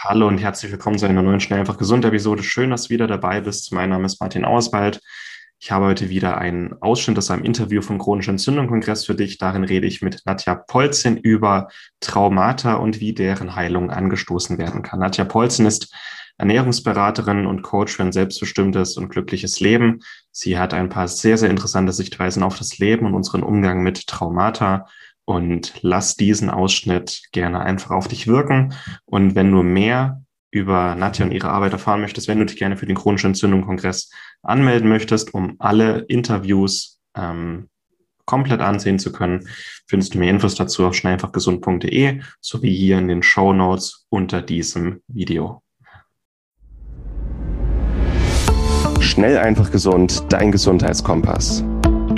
Hallo und herzlich willkommen zu einer neuen Schnell einfach gesund Episode. Schön, dass du wieder dabei bist. Mein Name ist Martin Auswald. Ich habe heute wieder einen Ausschnitt aus einem Interview vom Chronischen Entzündung-Kongress für dich. Darin rede ich mit Nadja Polzin über Traumata und wie deren Heilung angestoßen werden kann. Nadja Polzin ist Ernährungsberaterin und Coach für ein selbstbestimmtes und glückliches Leben. Sie hat ein paar sehr, sehr interessante Sichtweisen auf das Leben und unseren Umgang mit Traumata und lass diesen Ausschnitt gerne einfach auf dich wirken. Und wenn du mehr über Nadja und ihre Arbeit erfahren möchtest, wenn du dich gerne für den chronischen Entzündung-Kongress anmelden möchtest, um alle Interviews ähm, komplett ansehen zu können, findest du mehr Infos dazu auf schnellfachgesund.de sowie hier in den Show Notes unter diesem Video. Schnell einfach gesund, dein Gesundheitskompass.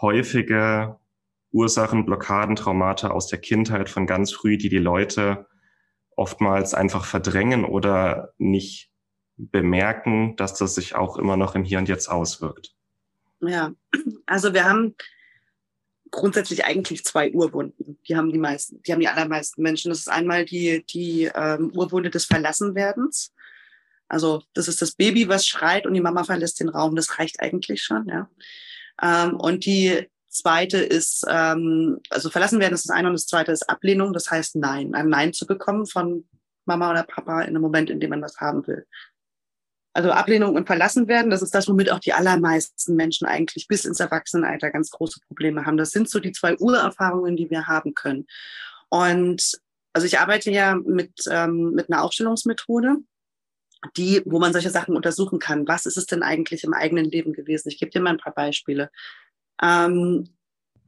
häufige Ursachen, Blockaden, Traumata aus der Kindheit von ganz früh, die die Leute oftmals einfach verdrängen oder nicht bemerken, dass das sich auch immer noch im Hier und Jetzt auswirkt. Ja, also wir haben grundsätzlich eigentlich zwei Urwunden. Die haben die meisten, die haben die allermeisten Menschen. Das ist einmal die, die ähm, Urwunde des Verlassenwerdens. Also das ist das Baby, was schreit und die Mama verlässt den Raum. Das reicht eigentlich schon, ja. Ähm, und die zweite ist, ähm, also verlassen werden ist das eine und das zweite ist Ablehnung, das heißt Nein, ein Nein zu bekommen von Mama oder Papa in einem Moment, in dem man was haben will. Also Ablehnung und verlassen werden, das ist das, womit auch die allermeisten Menschen eigentlich bis ins Erwachsenenalter ganz große Probleme haben. Das sind so die zwei Urerfahrungen, die wir haben können. Und also ich arbeite ja mit, ähm, mit einer Aufstellungsmethode die, wo man solche Sachen untersuchen kann. Was ist es denn eigentlich im eigenen Leben gewesen? Ich gebe dir mal ein paar Beispiele. Ähm,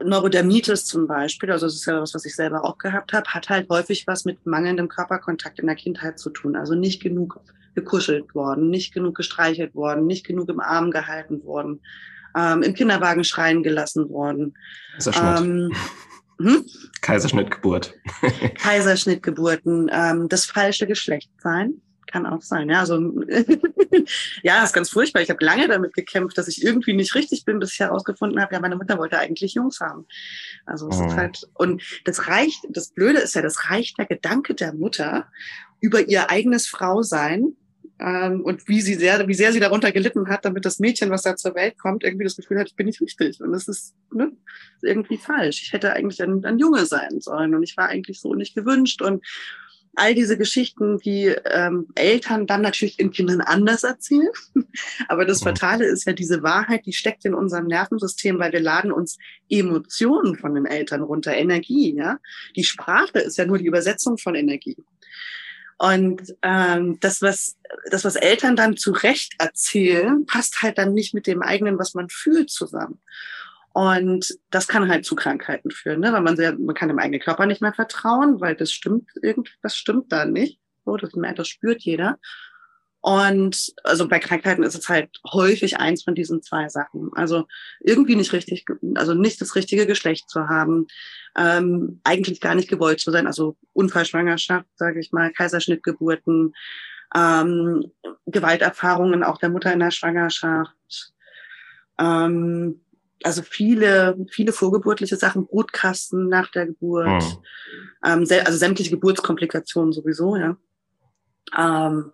Neurodermitis zum Beispiel, also das ist ja was, was ich selber auch gehabt habe, hat halt häufig was mit mangelndem Körperkontakt in der Kindheit zu tun. Also nicht genug gekuschelt worden, nicht genug gestreichelt worden, nicht genug im Arm gehalten worden, ähm, im Kinderwagen schreien gelassen worden. Kaiserschnitt. Ähm, hm? Kaiserschnittgeburt. Kaiserschnittgeburten, ähm, das falsche Geschlecht sein kann auch sein. Ja, also ja, ist ganz furchtbar. Ich habe lange damit gekämpft, dass ich irgendwie nicht richtig bin, bis ich herausgefunden habe, ja, meine Mutter wollte eigentlich Jungs haben. Also es oh. ist halt und das reicht. Das Blöde ist ja, das reicht der Gedanke der Mutter über ihr eigenes Frausein ähm, und wie sie sehr, wie sehr sie darunter gelitten hat, damit das Mädchen, was da zur Welt kommt, irgendwie das Gefühl hat, ich bin nicht richtig und das ist, ne, irgendwie falsch. Ich hätte eigentlich ein, ein Junge sein sollen und ich war eigentlich so nicht gewünscht und all diese Geschichten, die ähm, Eltern dann natürlich den Kindern anders erzählen. Aber das Fatale ist ja diese Wahrheit, die steckt in unserem Nervensystem, weil wir laden uns Emotionen von den Eltern runter, Energie. Ja, die Sprache ist ja nur die Übersetzung von Energie. Und ähm, das, was das, was Eltern dann zu Recht erzählen, passt halt dann nicht mit dem eigenen, was man fühlt, zusammen. Und das kann halt zu Krankheiten führen, ne? weil man sehr, man kann dem eigenen Körper nicht mehr vertrauen, weil das stimmt irgendwas stimmt da nicht. So, das, das spürt jeder. Und also bei Krankheiten ist es halt häufig eins von diesen zwei Sachen. Also irgendwie nicht richtig, also nicht das richtige Geschlecht zu haben, ähm, eigentlich gar nicht gewollt zu sein, also Unfallschwangerschaft, sage ich mal, Kaiserschnittgeburten, ähm, Gewalterfahrungen auch der Mutter in der Schwangerschaft, ähm, also viele, viele vorgeburtliche Sachen, Brutkasten nach der Geburt, oh. ähm, also sämtliche Geburtskomplikationen sowieso, ja. Ähm,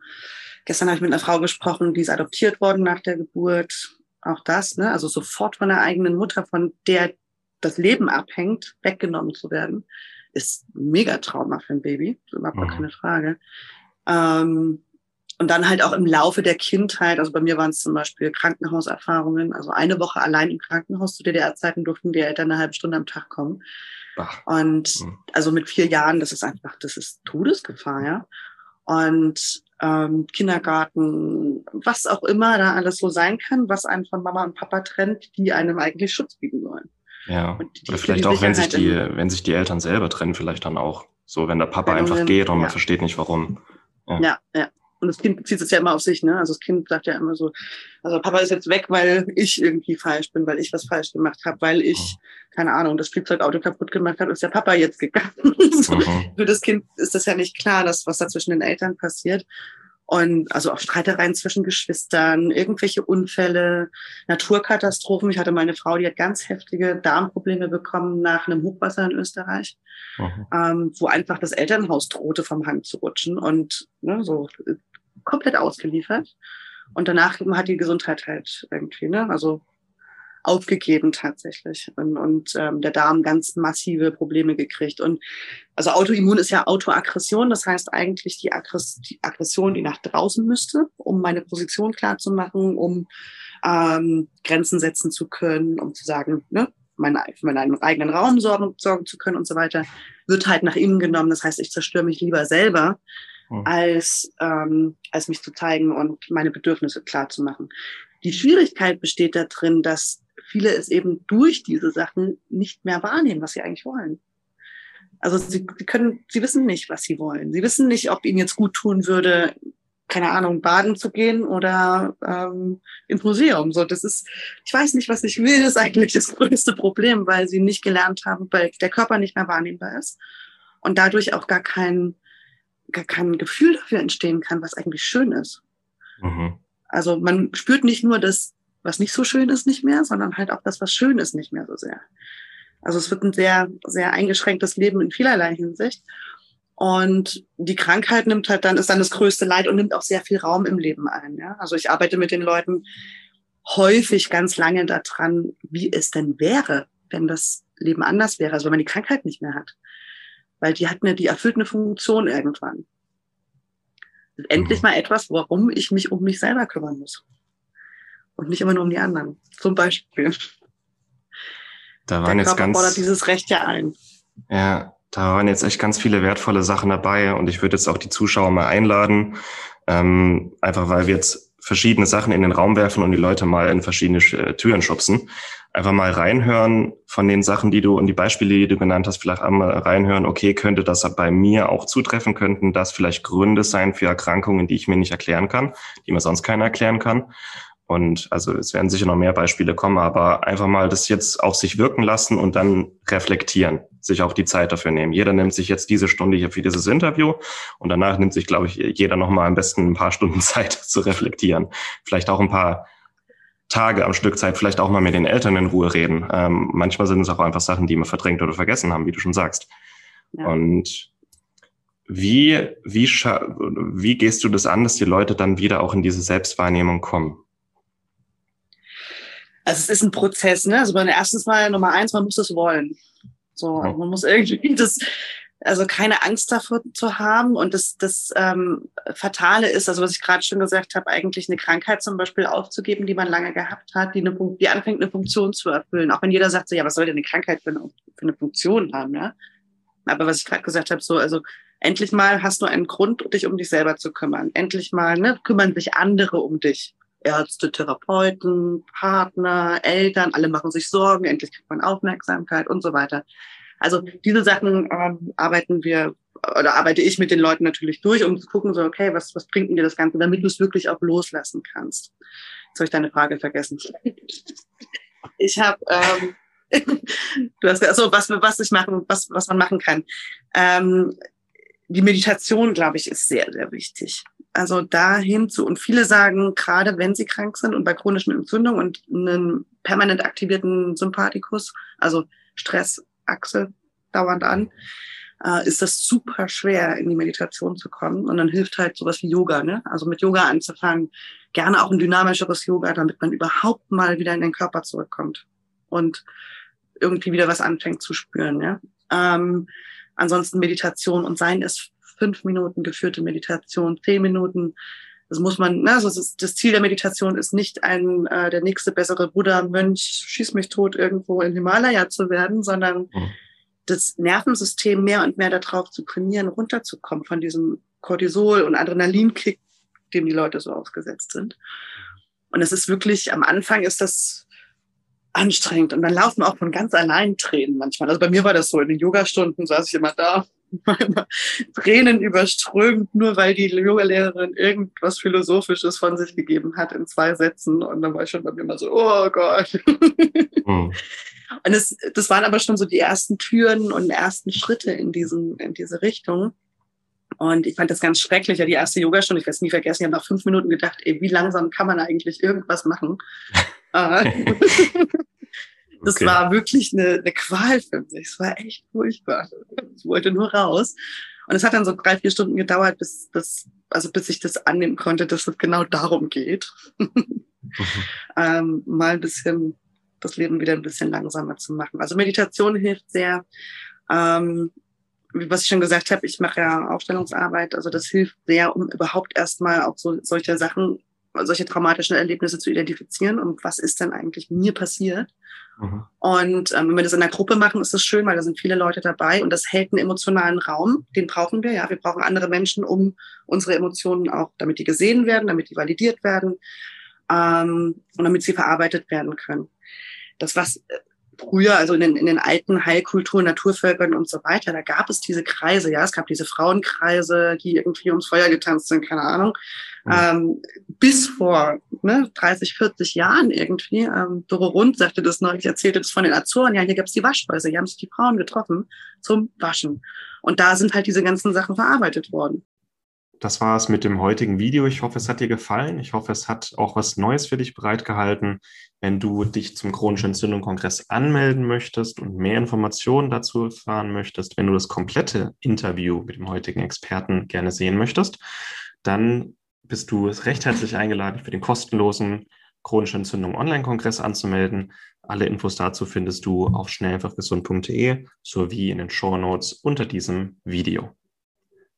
gestern habe ich mit einer Frau gesprochen, die ist adoptiert worden nach der Geburt. Auch das, ne? Also sofort von der eigenen Mutter, von der das Leben abhängt, weggenommen zu werden, ist mega Trauma für ein Baby, überhaupt oh. keine Frage. Ähm, und dann halt auch im Laufe der Kindheit, also bei mir waren es zum Beispiel Krankenhauserfahrungen, also eine Woche allein im Krankenhaus zu DDR-Zeiten durften die Eltern eine halbe Stunde am Tag kommen. Ach. Und mhm. also mit vier Jahren, das ist einfach, das ist Todesgefahr, ja. Und ähm, Kindergarten, was auch immer da alles so sein kann, was einen von Mama und Papa trennt, die einem eigentlich Schutz bieten sollen. Ja, oder vielleicht auch, wenn sich die, wenn sich die Eltern selber trennen, vielleicht dann auch. So, wenn der Papa einfach geht und ja. man versteht nicht warum. Ja, ja. ja. Und das Kind bezieht es ja immer auf sich, ne? Also das Kind sagt ja immer so, also Papa ist jetzt weg, weil ich irgendwie falsch bin, weil ich was falsch gemacht habe, weil ich, keine Ahnung, das Spielzeugauto kaputt gemacht habe, ist der Papa jetzt gegangen. so, mhm. Für das Kind ist das ja nicht klar, dass, was da zwischen den Eltern passiert. Und also auch Streitereien zwischen Geschwistern, irgendwelche Unfälle, Naturkatastrophen. Ich hatte meine Frau, die hat ganz heftige Darmprobleme bekommen nach einem Hochwasser in Österreich, mhm. ähm, wo einfach das Elternhaus drohte, vom Hang zu rutschen und ne, so komplett ausgeliefert. Und danach hat die Gesundheit halt irgendwie, ne, also aufgegeben tatsächlich und, und ähm, der Darm ganz massive Probleme gekriegt. Und also Autoimmun ist ja Autoaggression, das heißt eigentlich die, Aggress die Aggression, die nach draußen müsste, um meine Position klar zu machen, um ähm, Grenzen setzen zu können, um zu sagen, ne, meine, für meinen eigenen Raum sorgen, sorgen zu können und so weiter, wird halt nach innen genommen. Das heißt, ich zerstöre mich lieber selber, hm. als, ähm, als mich zu zeigen und meine Bedürfnisse klar zu machen. Die Schwierigkeit besteht darin, dass viele es eben durch diese Sachen nicht mehr wahrnehmen, was sie eigentlich wollen. Also sie, sie können, sie wissen nicht, was sie wollen. Sie wissen nicht, ob ihnen jetzt gut tun würde, keine Ahnung, baden zu gehen oder ähm, ins Museum. So, das ist, ich weiß nicht, was ich will, ist eigentlich das größte Problem, weil sie nicht gelernt haben, weil der Körper nicht mehr wahrnehmbar ist und dadurch auch gar kein, gar kein Gefühl dafür entstehen kann, was eigentlich schön ist. Mhm. Also man spürt nicht nur das was nicht so schön ist, nicht mehr, sondern halt auch das, was schön ist, nicht mehr so sehr. Also es wird ein sehr, sehr eingeschränktes Leben in vielerlei Hinsicht. Und die Krankheit nimmt halt dann, ist dann das größte Leid und nimmt auch sehr viel Raum im Leben ein. Ja? Also ich arbeite mit den Leuten häufig ganz lange daran, wie es denn wäre, wenn das Leben anders wäre, also wenn man die Krankheit nicht mehr hat. Weil die hat eine, die erfüllt eine Funktion irgendwann. Endlich mhm. mal etwas, warum ich mich um mich selber kümmern muss und nicht immer nur um die anderen. Zum Beispiel. Da waren Der jetzt ganz, fordert dieses Recht ja ein. Ja, da waren jetzt echt ganz viele wertvolle Sachen dabei und ich würde jetzt auch die Zuschauer mal einladen, ähm, einfach weil wir jetzt verschiedene Sachen in den Raum werfen und die Leute mal in verschiedene äh, Türen schubsen. Einfach mal reinhören von den Sachen, die du und die Beispiele, die du genannt hast, vielleicht einmal reinhören, okay, könnte das bei mir auch zutreffen, könnten das vielleicht Gründe sein für Erkrankungen, die ich mir nicht erklären kann, die mir sonst keiner erklären kann. Und also es werden sicher noch mehr Beispiele kommen, aber einfach mal das jetzt auf sich wirken lassen und dann reflektieren, sich auch die Zeit dafür nehmen. Jeder nimmt sich jetzt diese Stunde hier für dieses Interview und danach nimmt sich, glaube ich, jeder noch mal am besten ein paar Stunden Zeit zu reflektieren. Vielleicht auch ein paar Tage am Stück Zeit, vielleicht auch mal mit den Eltern in Ruhe reden. Ähm, manchmal sind es auch einfach Sachen, die wir verdrängt oder vergessen haben, wie du schon sagst. Ja. Und wie, wie, wie gehst du das an, dass die Leute dann wieder auch in diese Selbstwahrnehmung kommen? Also es ist ein Prozess, ne? Also man erstens mal Nummer eins, man muss es wollen. So, man muss irgendwie das, also keine Angst davor zu haben. Und das, das ähm, Fatale ist, also was ich gerade schon gesagt habe, eigentlich eine Krankheit zum Beispiel aufzugeben, die man lange gehabt hat, die, eine, die anfängt, eine Funktion zu erfüllen. Auch wenn jeder sagt so, ja, was soll denn eine Krankheit für eine, für eine Funktion haben, ja? Aber was ich gerade gesagt habe, so, also endlich mal hast du einen Grund, dich um dich selber zu kümmern. Endlich mal ne, kümmern sich andere um dich. Ärzte, Therapeuten, Partner, Eltern, alle machen sich Sorgen, endlich kriegt man Aufmerksamkeit und so weiter. Also diese Sachen ähm, arbeiten wir oder arbeite ich mit den Leuten natürlich durch, um zu gucken, so, okay, was, was bringt denn dir das Ganze, damit du es wirklich auch loslassen kannst. Jetzt habe ich deine Frage vergessen. Ich habe, ähm, du hast also was, was ich machen, was, was man machen kann. Ähm, die Meditation, glaube ich, ist sehr, sehr wichtig. Also dahin zu, und viele sagen, gerade wenn sie krank sind und bei chronischen Entzündungen und einen permanent aktivierten Sympathikus, also Stressachse dauernd an, äh, ist das super schwer, in die Meditation zu kommen. Und dann hilft halt sowas wie Yoga, ne? Also mit Yoga anzufangen, gerne auch ein dynamischeres Yoga, damit man überhaupt mal wieder in den Körper zurückkommt und irgendwie wieder was anfängt zu spüren, ja. Ähm, ansonsten Meditation und Sein ist fünf Minuten geführte Meditation, zehn Minuten. Das muss man, ne, also das, das Ziel der Meditation ist nicht ein äh, der nächste bessere Buddha, Mönch, schieß mich tot irgendwo in Himalaya zu werden, sondern mhm. das Nervensystem mehr und mehr darauf zu trainieren, runterzukommen von diesem Cortisol und Adrenalinkick, dem die Leute so ausgesetzt sind. Und es ist wirklich, am Anfang ist das anstrengend und dann laufen auch von ganz allein Tränen manchmal. Also bei mir war das so, in den Yogastunden saß ich immer da Tränen überströmt, nur weil die Yoga-Lehrerin irgendwas Philosophisches von sich gegeben hat in zwei Sätzen. Und dann war ich schon bei mir immer so, oh Gott. Mhm. Und es, das waren aber schon so die ersten Türen und ersten Schritte in, diesen, in diese Richtung. Und ich fand das ganz schrecklich. Ja, die erste Yogastunde, ich werde es nie vergessen, ich habe nach fünf Minuten gedacht, ey, wie langsam kann man eigentlich irgendwas machen? Das okay. war wirklich eine, eine Qual für mich. Es war echt furchtbar. Ich wollte nur raus. Und es hat dann so drei, vier Stunden gedauert, bis, bis, also bis ich das annehmen konnte, dass es genau darum geht. mhm. ähm, mal ein bisschen das Leben wieder ein bisschen langsamer zu machen. Also Meditation hilft sehr. Ähm, was ich schon gesagt habe, ich mache ja Aufstellungsarbeit, also das hilft sehr, um überhaupt erstmal auch so solche Sachen, solche traumatischen Erlebnisse zu identifizieren und was ist denn eigentlich mir passiert. Mhm. Und ähm, wenn wir das in der Gruppe machen, ist das schön, weil da sind viele Leute dabei und das hält einen emotionalen Raum. Den brauchen wir, ja. Wir brauchen andere Menschen, um unsere Emotionen auch, damit die gesehen werden, damit die validiert werden ähm, und damit sie verarbeitet werden können. Das, was äh, früher, also in den, in den alten Heilkulturen, Naturvölkern und so weiter, da gab es diese Kreise, ja, es gab diese Frauenkreise, die irgendwie ums Feuer getanzt sind, keine Ahnung. Mhm. Ähm, bis vor ne, 30, 40 Jahren irgendwie, ähm, Doro Rund sagte das neulich, erzählte das von den Azoren, ja, hier gab es die Waschhäuser, hier haben sich die Frauen getroffen zum Waschen. Und da sind halt diese ganzen Sachen verarbeitet worden das war es mit dem heutigen Video. Ich hoffe, es hat dir gefallen. Ich hoffe, es hat auch was Neues für dich bereitgehalten. Wenn du dich zum chronischen Entzündung-Kongress anmelden möchtest und mehr Informationen dazu erfahren möchtest, wenn du das komplette Interview mit dem heutigen Experten gerne sehen möchtest, dann bist du recht herzlich eingeladen, für den kostenlosen chronische Entzündung Online-Kongress anzumelden. Alle Infos dazu findest du auf schnelleinfachgesund.de sowie in den Show Notes unter diesem Video.